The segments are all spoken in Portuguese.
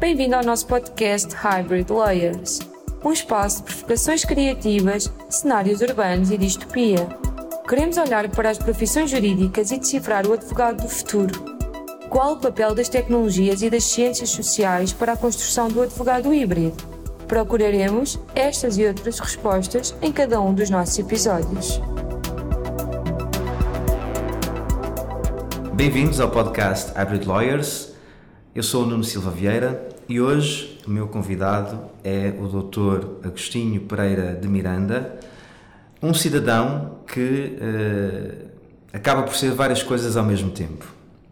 Bem-vindo ao nosso podcast Hybrid Layers, um espaço de provocações criativas, cenários urbanos e distopia. Queremos olhar para as profissões jurídicas e decifrar o advogado do futuro. Qual o papel das tecnologias e das ciências sociais para a construção do advogado híbrido? Procuraremos estas e outras respostas em cada um dos nossos episódios. Bem-vindos ao podcast Hybrid Lawyers. Eu sou o Nuno Silva Vieira e hoje o meu convidado é o Dr. Agostinho Pereira de Miranda, um cidadão que uh, acaba por ser várias coisas ao mesmo tempo: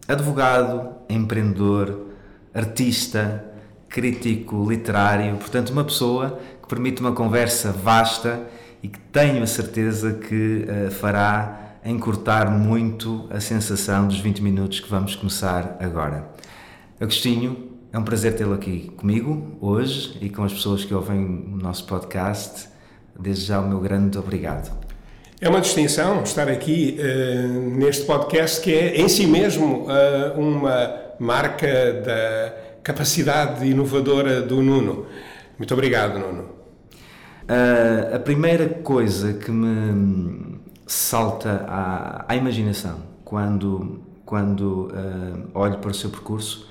advogado, empreendedor, artista, crítico literário, portanto, uma pessoa que permite uma conversa vasta e que tenho a certeza que uh, fará encurtar muito a sensação dos 20 minutos que vamos começar agora. Agostinho, é um prazer tê-lo aqui comigo hoje e com as pessoas que ouvem o nosso podcast. Desde já o meu grande obrigado. É uma distinção estar aqui uh, neste podcast que é em si mesmo uh, uma marca da capacidade inovadora do Nuno. Muito obrigado, Nuno. Uh, a primeira coisa que me salta à, à imaginação quando, quando olho para o seu percurso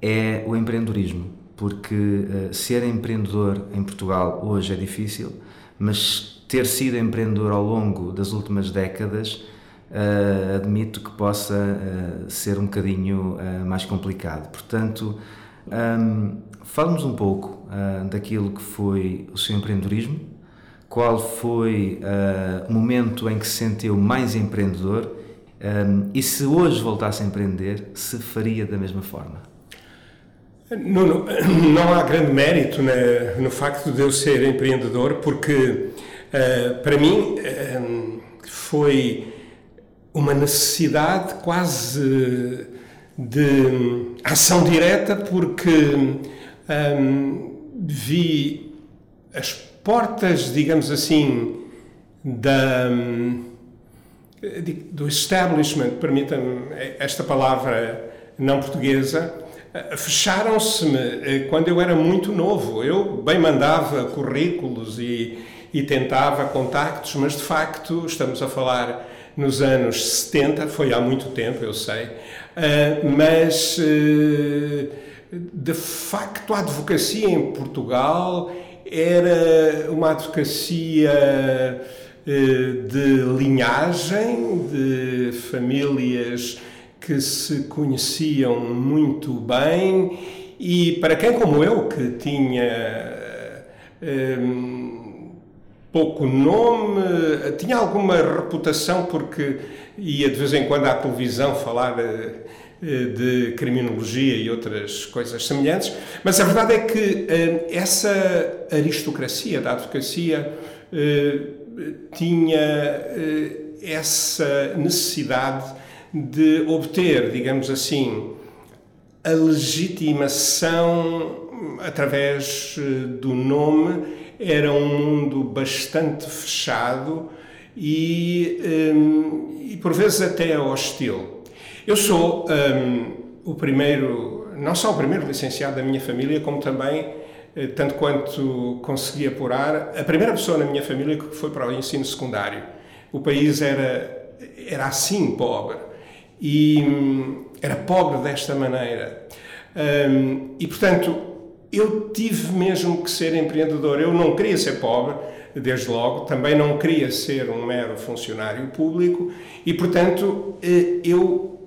é o empreendedorismo, porque uh, ser empreendedor em Portugal hoje é difícil, mas ter sido empreendedor ao longo das últimas décadas uh, admito que possa uh, ser um bocadinho mais complicado. Portanto, um, fale-nos um pouco daquilo que foi o seu empreendedorismo, qual foi o momento em que se sentiu mais empreendedor um, e se hoje voltasse a empreender, se faria da mesma forma. Não há grande mérito no facto de eu ser empreendedor, porque uh, para mim uh, foi uma necessidade quase de ação direta, porque um, vi as portas, digamos assim, da, do establishment, permita-me esta palavra não portuguesa, fecharam-se-me eh, quando eu era muito novo. Eu bem mandava currículos e, e tentava contactos, mas de facto estamos a falar nos anos 70, foi há muito tempo, eu sei, uh, mas de facto a advocacia em Portugal era uma advocacia de linhagem, de famílias que se conheciam muito bem e para quem como eu que tinha um, pouco nome, tinha alguma reputação porque ia de vez em quando à televisão falar eh, de criminologia e outras coisas semelhantes, mas a verdade é que hum, essa aristocracia da advocacia hum, tinha hum, essa necessidade de obter, digamos assim, a legitimação através eh, do nome era um mundo bastante fechado e, um, e por vezes até hostil. Eu sou um, o primeiro, não só o primeiro licenciado da minha família, como também, eh, tanto quanto consegui apurar, a primeira pessoa na minha família que foi para o ensino secundário. O país era, era assim pobre e hum, era pobre desta maneira. Um, e portanto, eu tive mesmo que ser empreendedor. Eu não queria ser pobre, desde logo, também não queria ser um mero funcionário público e, portanto, eh, eu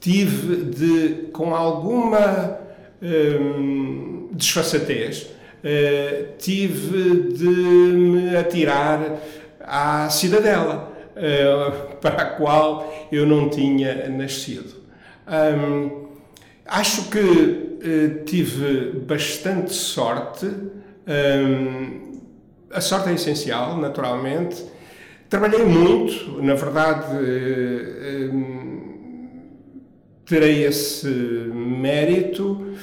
tive de, com alguma hum, desfaçatez, uh, tive de me atirar à cidadela. Uh, para a qual eu não tinha nascido. Um, acho que uh, tive bastante sorte. Um, a sorte é essencial, naturalmente. Trabalhei muito, na verdade, uh, um, terei esse mérito,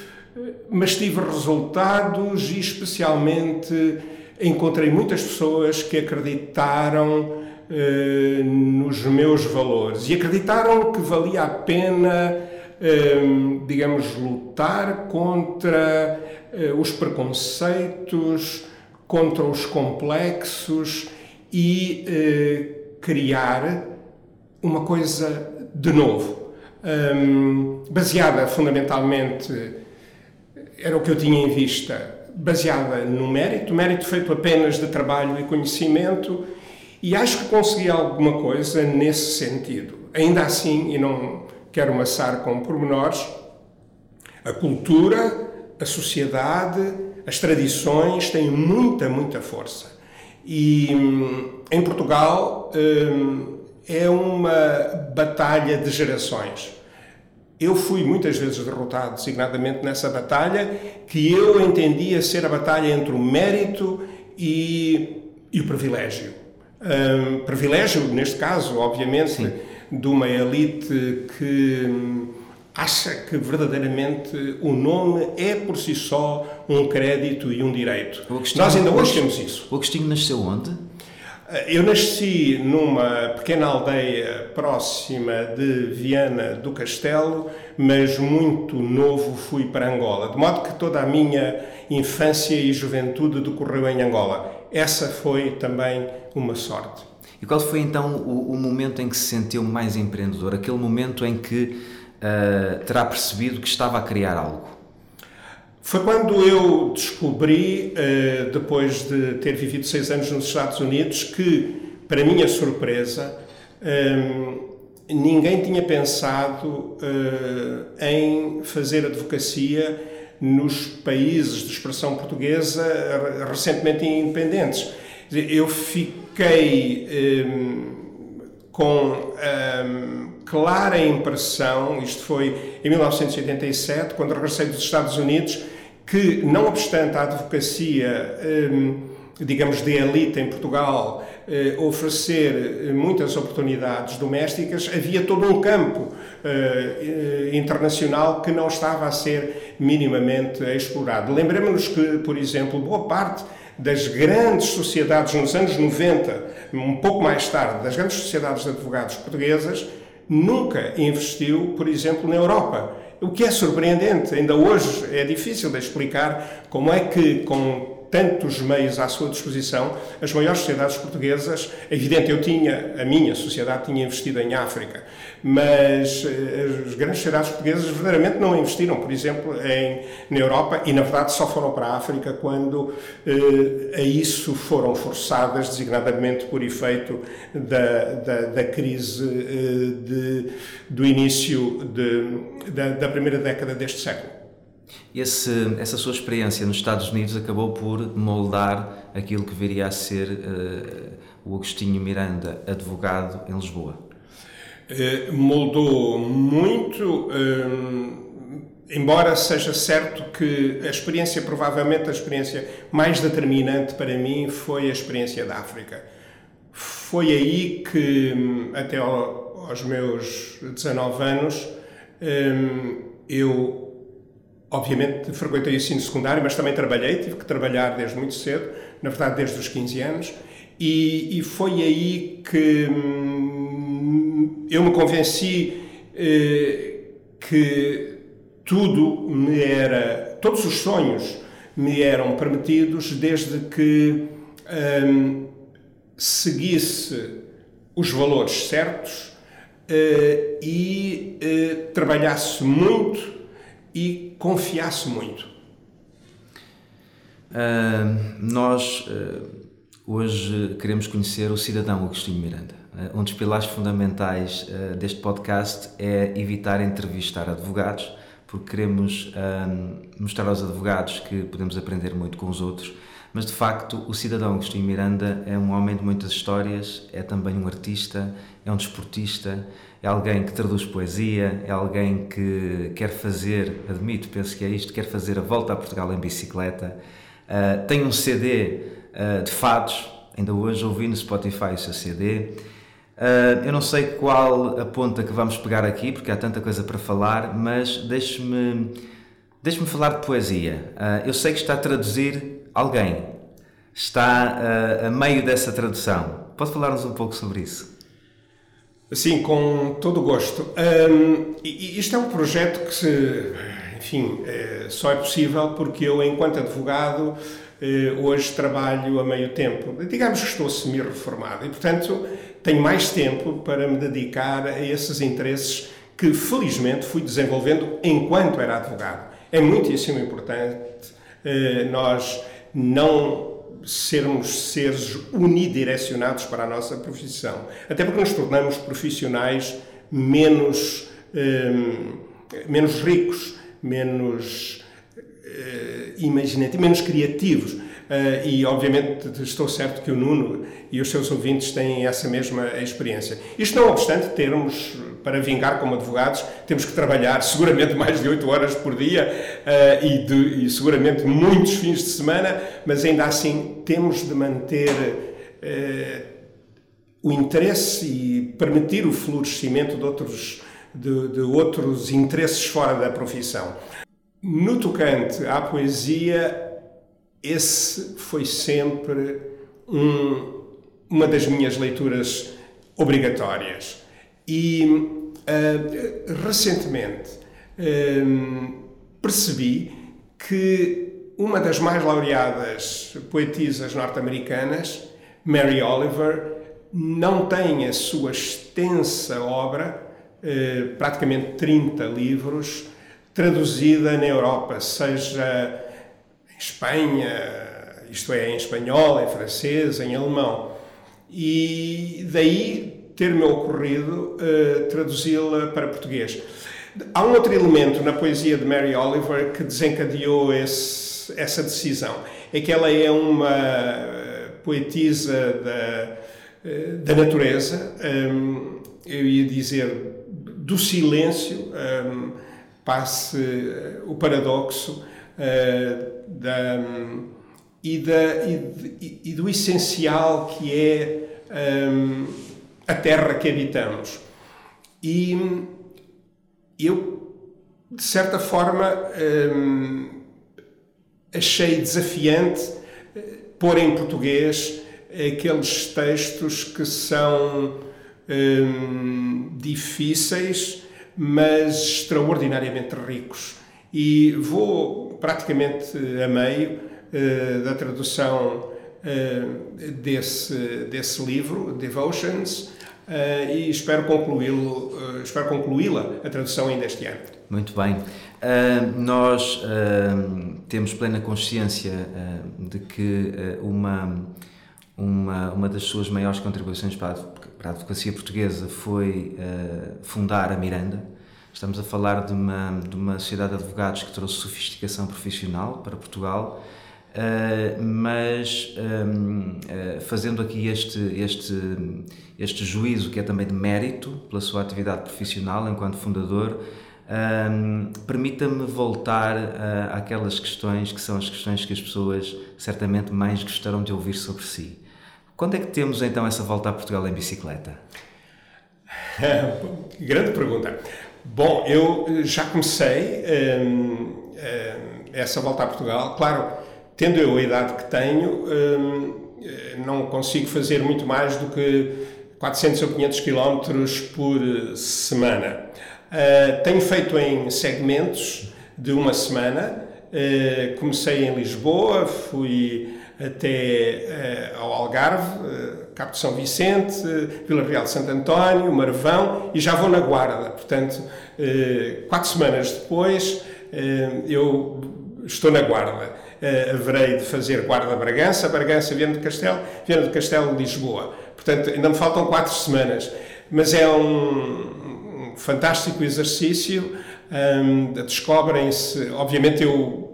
mas tive resultados e, especialmente, encontrei muitas pessoas que acreditaram eh, nos meus valores e acreditaram que valia a pena hum, digamos, lutar contra uh, os preconceitos, contra os complexos e criar uma coisa de novo, um, baseada fundamentalmente, era o que eu tinha em vista, baseada no mérito, mérito feito apenas de trabalho e conhecimento, e acho que consegui alguma coisa nesse sentido. Ainda assim, e não quero maçar com pormenores, a cultura, a sociedade, as tradições têm muita, muita força. E em Portugal hum, é uma batalha de gerações. Eu fui muitas vezes derrotado, designadamente nessa batalha, que eu entendia ser a batalha entre o mérito e, e o privilégio. Um, privilégio, neste caso, obviamente, Sim. de uma elite que hum, acha que verdadeiramente o nome é por si só um crédito e um direito. Nós ainda hoje temos isso. O Agostinho nasceu onde? Eu nasci numa pequena aldeia próxima de Viana do Castelo, mas muito novo fui para Angola, de modo que toda a minha infância e juventude decorreu em Angola. Essa foi também uma sorte. E qual foi então o, o momento em que se sentiu mais empreendedor? Aquele momento em que uh, terá percebido que estava a criar algo? Foi quando eu descobri, eh, depois de ter vivido seis anos nos Estados Unidos, que, para minha surpresa, eh, ninguém tinha pensado eh, em fazer advocacia nos países de expressão portuguesa recentemente independentes. Eu fiquei com clara impressão, isto foi em 1987, quando regressei dos Estados Unidos, que, não obstante a advocacia, hum, digamos, de elite em Portugal, eh, oferecer eh, muitas oportunidades domésticas, havia todo um campo eh, internacional que não estava a ser minimamente explorado. Lembremos-nos que, por exemplo, boa parte das grandes sociedades nos anos 90, um pouco mais tarde, das grandes sociedades de advogados portuguesas, nunca investiu, por exemplo, na Europa. O que é surpreendente, ainda hoje é difícil de explicar como é que, com tantos meios à sua disposição, as maiores sociedades portuguesas, é evidente, eu tinha, a minha sociedade tinha investido em África, mas eh, as grandes sociedades portuguesas verdadeiramente não investiram, por exemplo, em, na Europa e, na verdade, só foram para a África quando eh, a isso foram forçadas, designadamente por efeito da, da, da crise eh, de, do início de, da, da primeira década deste século. Esse, essa sua experiência nos Estados Unidos acabou por moldar aquilo que viria a ser uh, o Agostinho Miranda, advogado em Lisboa. Uh, moldou muito, uh, embora seja certo que a experiência, provavelmente a experiência mais determinante para mim foi a experiência da África. Foi aí que, até ao, aos meus 19 anos, eu Obviamente frequentei o ensino secundário, mas também trabalhei, tive que trabalhar desde muito cedo, na verdade desde os 15 anos, e, e foi aí que hum, eu me convenci eh, que tudo me era, todos os sonhos me eram permitidos desde que hum, seguisse os valores certos eh, e eh, trabalhasse muito e confiasse muito. Uh, nós uh, hoje queremos conhecer o cidadão Agostinho Miranda. Uh, um dos pilares fundamentais deste podcast é evitar entrevistar advogados, porque queremos mostrar aos advogados que podemos aprender muito com os outros, mas de facto o cidadão Agostinho Miranda é um homem de muitas histórias, é também um artista, é um desportista, é alguém que traduz poesia, é alguém que quer fazer, admito, penso que é isto, quer fazer a volta a Portugal em bicicleta, uh, tem um CD uh, ah, de fados, ainda hoje ouvi no Spotify seu CD. Uh, ah, eu não sei qual a ponta que vamos pegar aqui, porque há tanta coisa para falar, mas deixe-me deixe falar de poesia. eu sei que está a traduzir alguém, está a meio dessa tradução. Pode falar-nos um pouco sobre isso? Sim, com todo o gosto. Um, isto é um projeto que, se, enfim, é, só é possível porque eu, enquanto advogado, eh, hoje trabalho a meio tempo. Digamos que estou semi-reformado e, portanto, tenho mais tempo para me dedicar a esses interesses que, felizmente, fui desenvolvendo enquanto era advogado. É muitíssimo importante eh, nós não sermos seres unidirecionados para a nossa profissão. Até porque nos tornamos profissionais menos, eh, menos ricos, menos eh, imaginativos, menos criativos. Uh, e obviamente estou certo que o Nuno e os seus ouvintes têm essa mesma experiência. Isto não obstante termos, para vingar como advogados, temos que trabalhar seguramente mais de 8 horas por dia uh, e, de, e, seguramente muitos fins de semana, mas ainda assim temos de manter uh, o interesse e permitir o florescimento de outros, de, de outros interesses fora da profissão. No tocante à poesia, esse foi sempre um, uma das minhas leituras obrigatórias. E uh, recentemente uh, percebi que uma das mais laureadas poetisas norte-americanas, Mary Oliver, não tem a sua extensa obra, uh, praticamente 30 livros, traduzida na Europa, seja Espanha, isto é, em espanhol, em francês, em alemão. E daí ter-me ocorrido uh, traduzi-la para português. Há um outro elemento na poesia de Mary Oliver que desencadeou esse, essa decisão. É que ela é uma poetisa da, eh, da natureza, um, eu ia dizer do silêncio, um, passe o paradoxo, uh, da, e, da, e, e, do essencial que é um, a terra que habitamos. E eu, de certa forma, um, achei desafiante eh, pôr em português aqueles textos que são um, difíceis, mas extraordinariamente ricos. E vou praticamente a meio uh, da tradução uh, desse, desse livro, Devotions, uh, e espero concluí-lo, espero concluí-la, a tradução ainda este ano. Muito bem. nós temos plena consciência de que uma, uma, uma das suas maiores contribuições para a, para a advocacia portuguesa foi fundar a Miranda, Estamos a falar de uma, de uma sociedade de advogados que trouxe sofisticação profissional para Portugal, uh, mas um, uh, eh, fazendo aqui este, este, este juízo que é também de mérito pela sua atividade profissional enquanto fundador, um, permita-me voltar uh, àquelas questões que são as questões que as pessoas certamente mais gostarão de ouvir sobre si. Quando é que temos então essa volta a Portugal em bicicleta? Grande pergunta. Bom, eu eh, já comecei hum, hum, essa volta a Portugal. Claro, tendo eu a idade que tenho, hum, eh, não consigo fazer muito mais do que 400 ou 500 quilómetros por semana. Uh, tenho feito em segmentos de uma semana. Uh, comecei em Lisboa, fui até uh, ao Algarve, Cabo de São Vicente, Vila Real de Santo António, Marvão e já vou na Guarda. Portanto, eh, quatro semanas depois, eh, eu estou na Guarda. Eh, haverei de fazer Guarda Bragança, Viana do Castelo, Viana do Castelo, Lisboa. Portanto, ainda me faltam quatro semanas. Mas é um, fantástico exercício. Um, Descobrem-se, obviamente, eu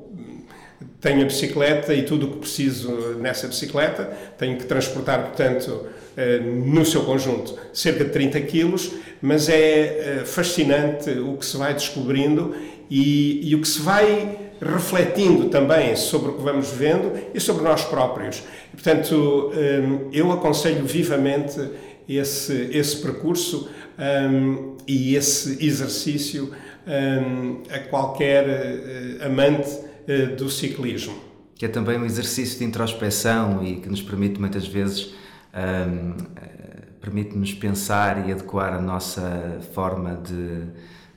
tenho a bicicleta e tudo o que preciso nessa bicicleta, tenho que transportar, portanto, eh, no seu conjunto, cerca de 30 quilos, mas é eh, fascinante o que se vai descobrindo e, e o que se vai refletindo também sobre o que vamos vendo e sobre nós próprios. Portanto, eh, eu aconselho vivamente esse, esse percurso e esse exercício a qualquer amante do ciclismo. Que é também um exercício de introspeção e que nos permite muitas vezes um, permite-nos pensar e adequar a nossa forma de,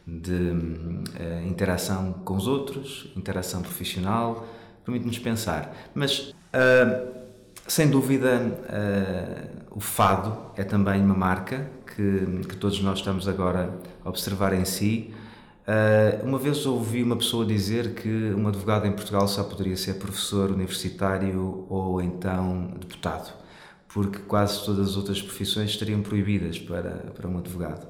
de uh, interação com os outros, interação profissional, permite-nos pensar. Mas, uh, sem dúvida, uh, o fado é também uma marca que, que todos nós estamos agora a observar em si. Uma vez ouvi uma pessoa dizer que um advogado em Portugal só poderia ser professor universitário ou então deputado porque quase todas as outras profissões estariam proibidas para, para um advogado.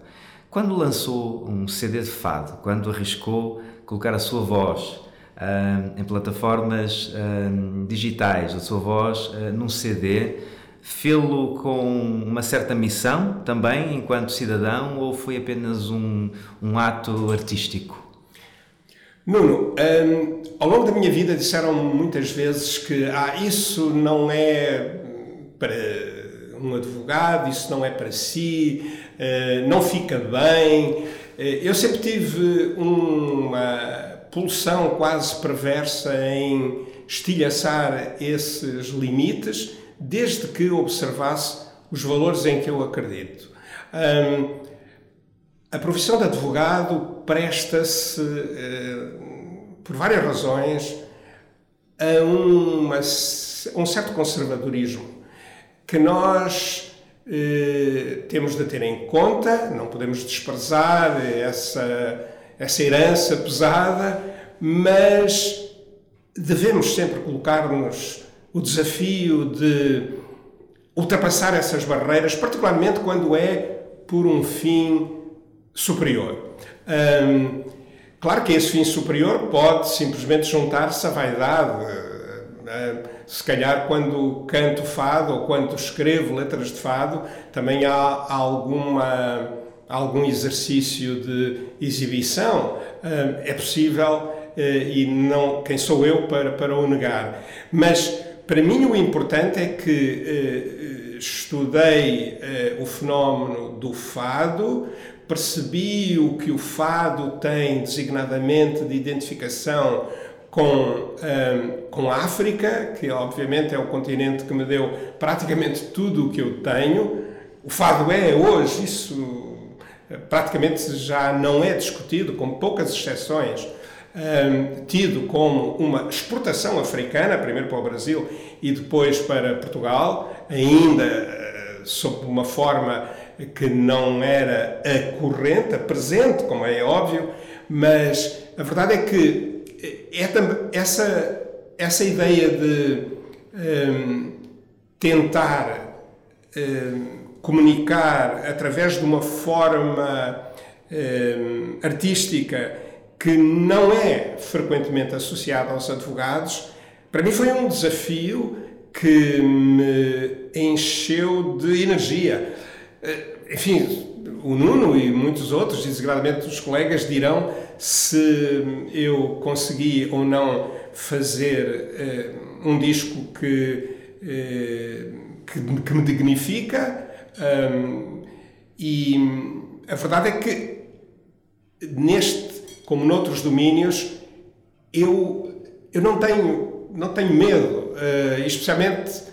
Quando lançou um CD de fado, quando arriscou colocar a sua voz uh, em plataformas uh, digitais, a sua voz uh, num CD, fê-lo com uma certa missão também enquanto cidadão ou foi apenas um, um ato artístico? Nuno, um, ao longo da minha vida disseram muitas vezes que ah, isso não é para um advogado, isso não é para si, eh, não fica bem. Eh, eu sempre tive uma pulsão quase perversa em estilhaçar esses limites, desde que observasse os valores em que eu acredito. a profissão de advogado presta-se, eh, por várias razões, a uma, um certo conservadorismo que nós eh, temos de ter em conta, não podemos desprezar essa, essa herança pesada, mas devemos sempre colocar-nos o desafio de ultrapassar essas barreiras, particularmente quando é por um fim superior. Claro que esse fim superior pode simplesmente juntar-se à vaidade. Hum, se calhar quando canto fado ou quando escrevo letras de fado, também há alguma, algum exercício de exibição. É possível eh, e não quem sou eu para, para o negar. Mas para mim o importante é que eh, estudei eh, o fenómeno do fado, percebi o que o fado tem designadamente de identificação com, um, com a África, que obviamente é o continente que me deu praticamente tudo o que eu tenho. O fado é hoje, isso eh, praticamente já não é discutido, com poucas exceções, um, tido como uma exportação africana, primeiro para o Brasil e depois para Portugal, ainda uh, sob uma forma que não era a corrente, a presente, como é óbvio, mas a verdade é que é, essa, essa ideia de um, tentar um, comunicar através de uma forma um, artística que não é frequentemente associada aos advogados, para mim foi um desafio que me encheu de energia. Eh, enfim, o Nuno e muitos outros, desagradamente os colegas, dirão se eu consegui ou não fazer uh, um disco que, uh, que, que, me dignifica. Um, e a verdade é que neste, como noutros domínios, eu, eu não tenho, não tenho medo, uh, especialmente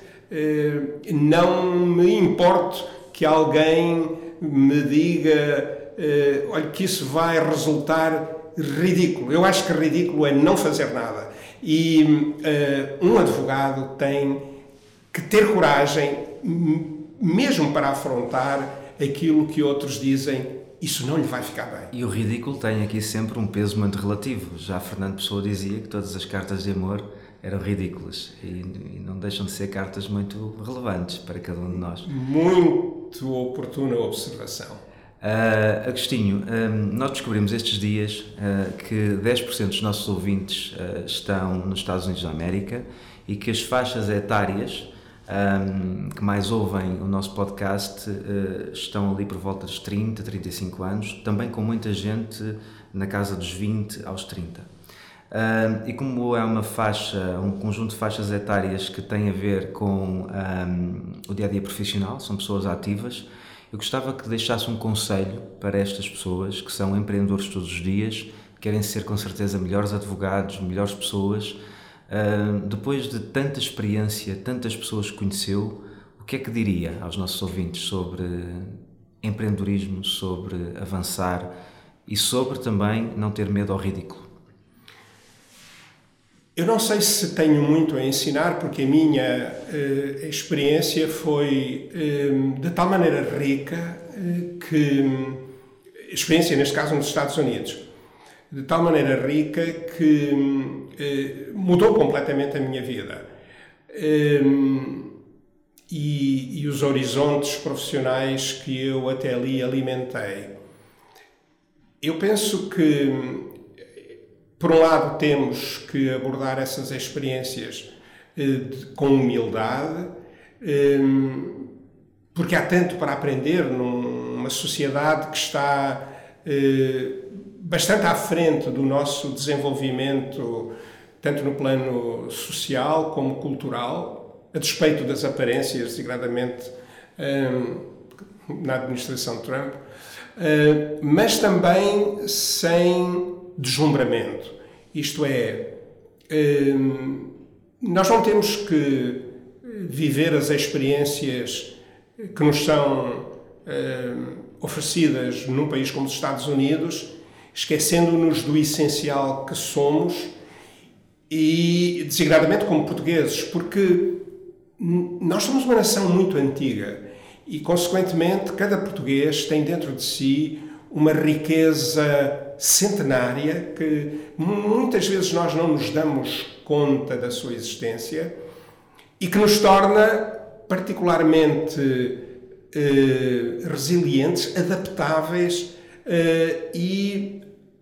não me importo que alguém me diga uh, olha, que isso vai resultar ridículo. Eu acho que ridículo é não fazer nada. E uh, um advogado tem que ter coragem, mesmo para afrontar aquilo que outros dizem isso não lhe vai ficar bem. E o ridículo tem aqui sempre um peso muito relativo. Já Fernando Pessoa dizia que todas as cartas de amor eram ridículas e, e, não deixam de ser cartas muito relevantes para cada um de nós. Muito oportuna observação. Uh, Agostinho, uh, nós descobrimos estes dias uh, que 10% dos nossos ouvintes estão nos Estados Unidos da América e que as faixas etárias um, que mais ouvem o nosso podcast estão ali por volta dos 30, 35 anos, também com muita gente na casa dos 20 aos 30. Uh, e como é uma faixa, um conjunto de faixas etárias que tem a ver com um, o dia a dia profissional, são pessoas ativas, eu gostava que deixasse um conselho para estas pessoas que são empreendedores todos os dias, querem ser com certeza melhores advogados, melhores pessoas. Depois de tanta experiência, tantas pessoas que conheceu, o que é que diria aos nossos ouvintes sobre empreendedorismo, sobre avançar e sobre também não ter medo ao ridículo? Eu não sei se tenho muito a ensinar, porque a minha uh, experiência foi uh, de tal maneira rica uh, que. experiência, neste caso, nos Estados Unidos. De tal maneira rica que mudou completamente a minha vida. E, e os horizontes profissionais que eu até ali alimentei. Eu penso que por um lado, temos que abordar essas experiências eh, com humildade, eh, porque há tanto para aprender numa sociedade que está eh, bastante à frente do nosso desenvolvimento, tanto no plano social como cultural, a despeito das aparências, degradamente na administração Trump, mas também sem deslumbramento. Isto é, hum, nós não temos que viver as experiências que nos são hum, oferecidas num país como os Estados Unidos, esquecendo-nos do essencial que somos e, desigradamente, como portugueses, porque nós somos uma nação muito antiga e, consequentemente, cada português tem dentro de si uma riqueza centenária que muitas vezes nós não nos damos conta da sua existência e que nos torna particularmente eh, resilientes, adaptáveis eh, e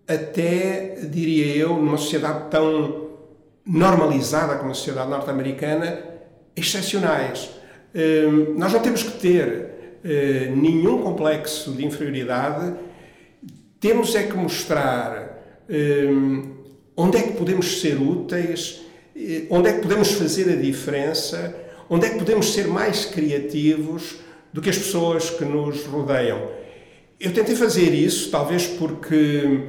até, diria eu, numa sociedade tão normalizada como a sociedade norte-americana, excepcionais. Eh, nós não temos que ter eh, nenhum complexo de inferioridade temos é que mostrar hum, onde é que podemos ser úteis, eh, onde é que podemos fazer a diferença, onde é que podemos ser mais criativos do que as pessoas que nos rodeiam. Eu tentei fazer isso, talvez porque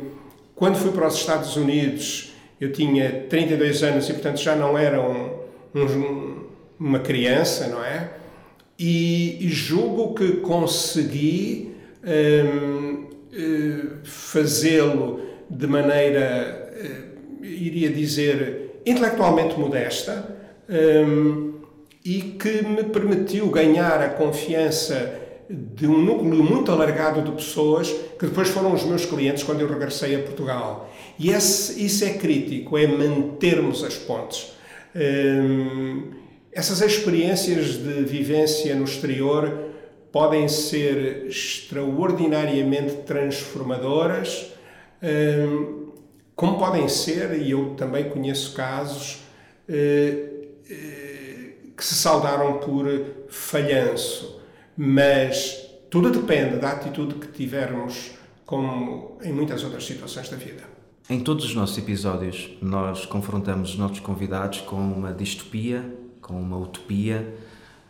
quando fui para os Estados Unidos eu tinha 32 anos e, portanto, já não era um, um, uma criança, não é? E, julgo que consegui. Hum, eh, fazê-lo de maneira, eh, iria dizer, intelectualmente modesta ehm, e que me permitiu ganhar a confiança de um núcleo muito alargado de pessoas que depois foram os meus clientes quando eu regressei a Portugal. E esse, isso é crítico, é mantermos as pontes. Ehm, essas experiências de vivência no exterior podem ser extraordinariamente transformadoras, hum, como podem ser, e eu também conheço casos eh, que se saldaram por falhanço, mas tudo depende da atitude que tivermos, como em muitas outras situações da vida. Em todos os nossos episódios, nós confrontamos os nossos convidados com uma distopia, com uma utopia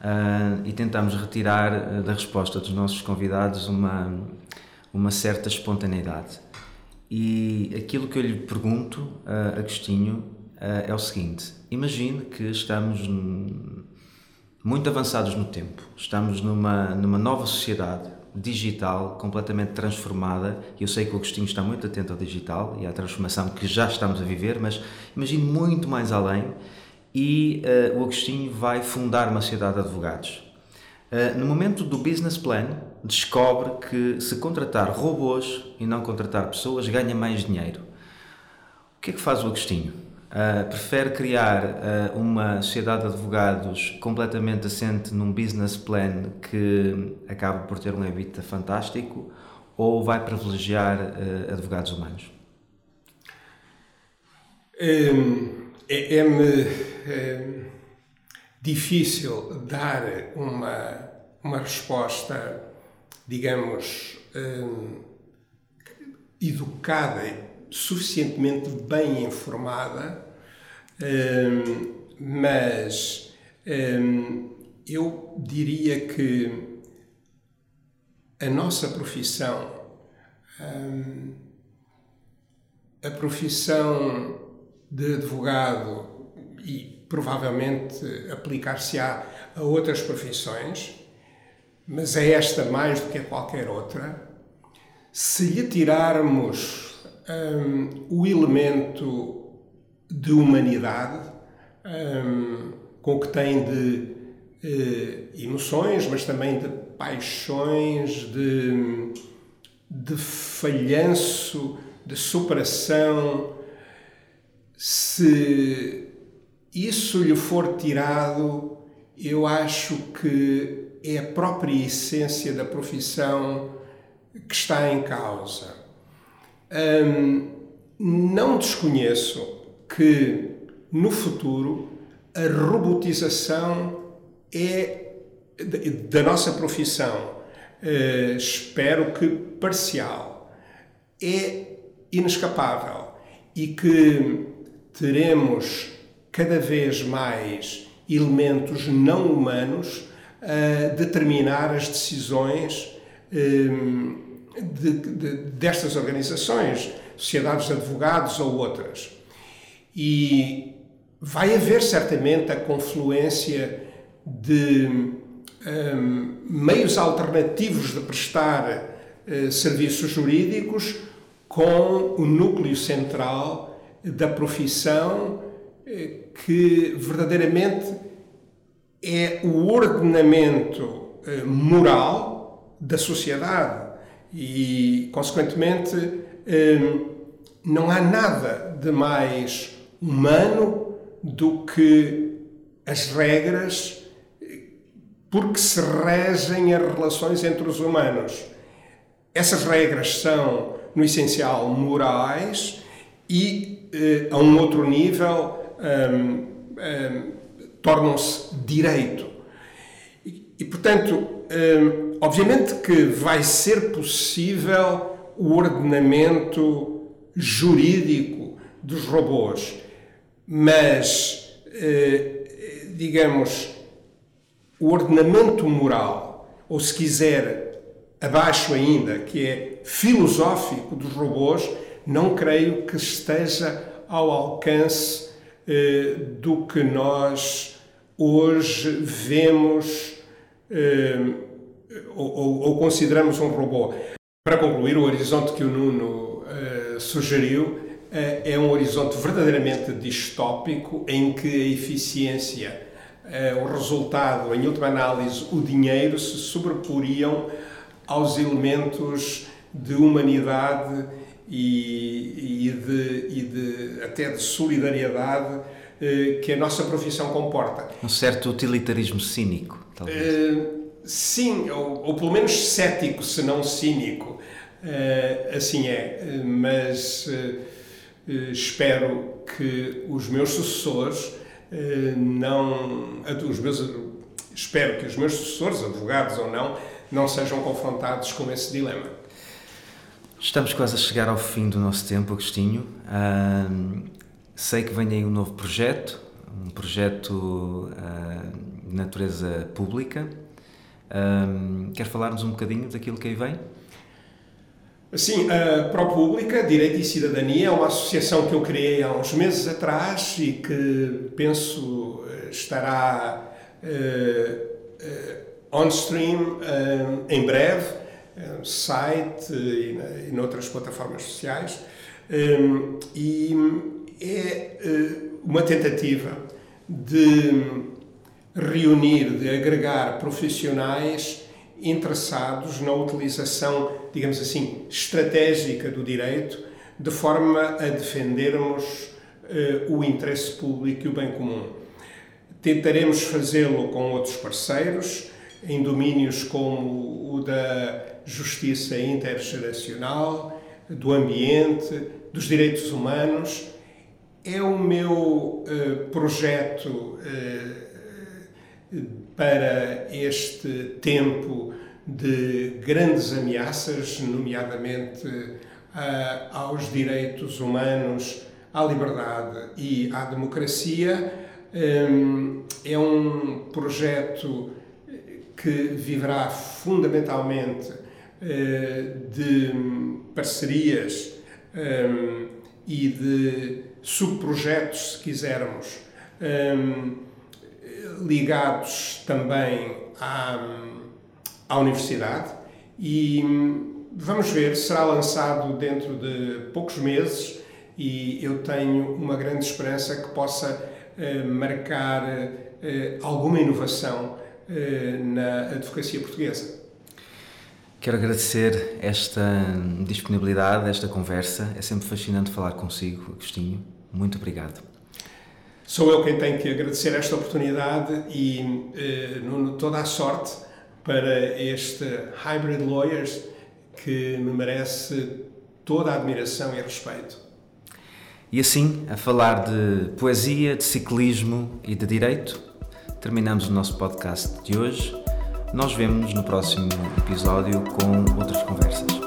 uh, e tentamos retirar uh, da resposta dos nossos convidados uma, uma certa espontaneidade. E aquilo que eu lhe pergunto, uh, Agostinho, é o seguinte: imagine que estamos muito avançados no tempo, estamos numa, numa nova sociedade digital completamente transformada. Eu sei que o Agostinho está muito atento ao digital e à transformação que já estamos a viver, mas imagine muito mais além e uh, o Agostinho vai fundar uma sociedade de advogados. Uh, no momento do business plan, descobre que se contratar robôs e não contratar pessoas ganha mais dinheiro. O que é que faz o Agostinho? Uh, prefere criar uma sociedade de advogados completamente assente num business plan que acaba por ter um EBITDA fantástico ou vai privilegiar advogados humanos? Um é-me é difícil dar uma, uma resposta, digamos, hum, educada, suficientemente bem informada, hum, mas hum, eu diria que a nossa profissão, hum, a profissão de advogado e provavelmente aplicar-se-á a outras profissões, mas é esta mais do que a qualquer outra, se lhe tirarmos um, o elemento de humanidade, um, com que tem de uh, emoções, mas também de paixões, de, de falhanço, de superação, se isso lhe for tirado, eu acho que é a própria essência da profissão que está em causa. Não desconheço que no futuro a robotização é da nossa profissão, uh, espero que parcial, é inescapável e que teremos cada vez mais elementos não humanos a determinar as decisões de, de, destas organizações, sociedades de advogados ou outras. E vai haver certamente a confluência de um, meios alternativos de prestar uh, serviços jurídicos com o núcleo central da profissão uh, que verdadeiramente é o ordenamento uh, moral da sociedade e, consequentemente, um, não há nada de mais humano do que as regras porque se regem as relações entre os humanos. Essas regras são, no essencial, morais e, eh, a um outro nível, um, um, tornam-se direito. E, e portanto, um, obviamente que vai ser possível o ordenamento jurídico dos robôs, mas, eh, digamos, o ordenamento moral, ou se quiser, abaixo ainda, que é filosófico dos robôs, não creio que esteja ao alcance eh, do que nós hoje vemos eh, ou, ou, ou, consideramos um robô. Para concluir, o horizonte que o Nuno eh, sugeriu eh, é um horizonte verdadeiramente distópico em que a eficiência eh, o resultado, em última análise, o dinheiro, se sobreporiam aos elementos de humanidade e, e, de, e de, até de solidariedade que a nossa profissão comporta. Um certo utilitarismo cínico, talvez. Sim, ou, ou, pelo menos cético, se não cínico. assim é, mas espero que os meus sucessores eh, não os meus espero que os meus sucessores, advogados ou não, não sejam confrontados com esse dilema. Estamos quase a chegar ao fim do nosso tempo, Agostinho. Uh, sei que vem aí um novo projeto, um projeto uh, de natureza pública. Uh, quer falar-nos um bocadinho daquilo que aí vem? Sim, a ProPública, Direito e Cidadania, é uma associação que eu criei há uns meses atrás e que penso eh, estará uh, uh, on stream uh, em breve, no site e, e noutras plataformas sociais. Um, e é uma tentativa de reunir, de agregar profissionais interessados na utilização, digamos assim, estratégica do direito, de forma a defendermos uh, o interesse público e o bem comum. Tentaremos fazê-lo com outros parceiros, em domínios como o da justiça intergeracional, do ambiente, dos direitos humanos. É o meu uh, projeto uh, para este tempo de grandes ameaças, nomeadamente uh, aos direitos humanos, à liberdade e à democracia. Um, é um projeto que viverá fundamentalmente uh, de parcerias um, e de subprojetos, se quisermos. Um, ligados também à, à universidade e hum, vamos ver, será lançado dentro de poucos meses e eu tenho uma grande esperança que possa uh, marcar uh, alguma inovação uh, na advocacia portuguesa. Quero agradecer esta disponibilidade, esta conversa. É sempre fascinante falar consigo, Agostinho. Muito obrigado. Sou eu quem tenho que agradecer esta oportunidade e eh, Nuno, toda a sorte para este Hybrid Lawyers que me merece toda a admiração e respeito. E assim, a falar de poesia, de ciclismo e de direito, terminamos o nosso podcast de hoje. Nós vemos-nos no próximo episódio com outras conversas.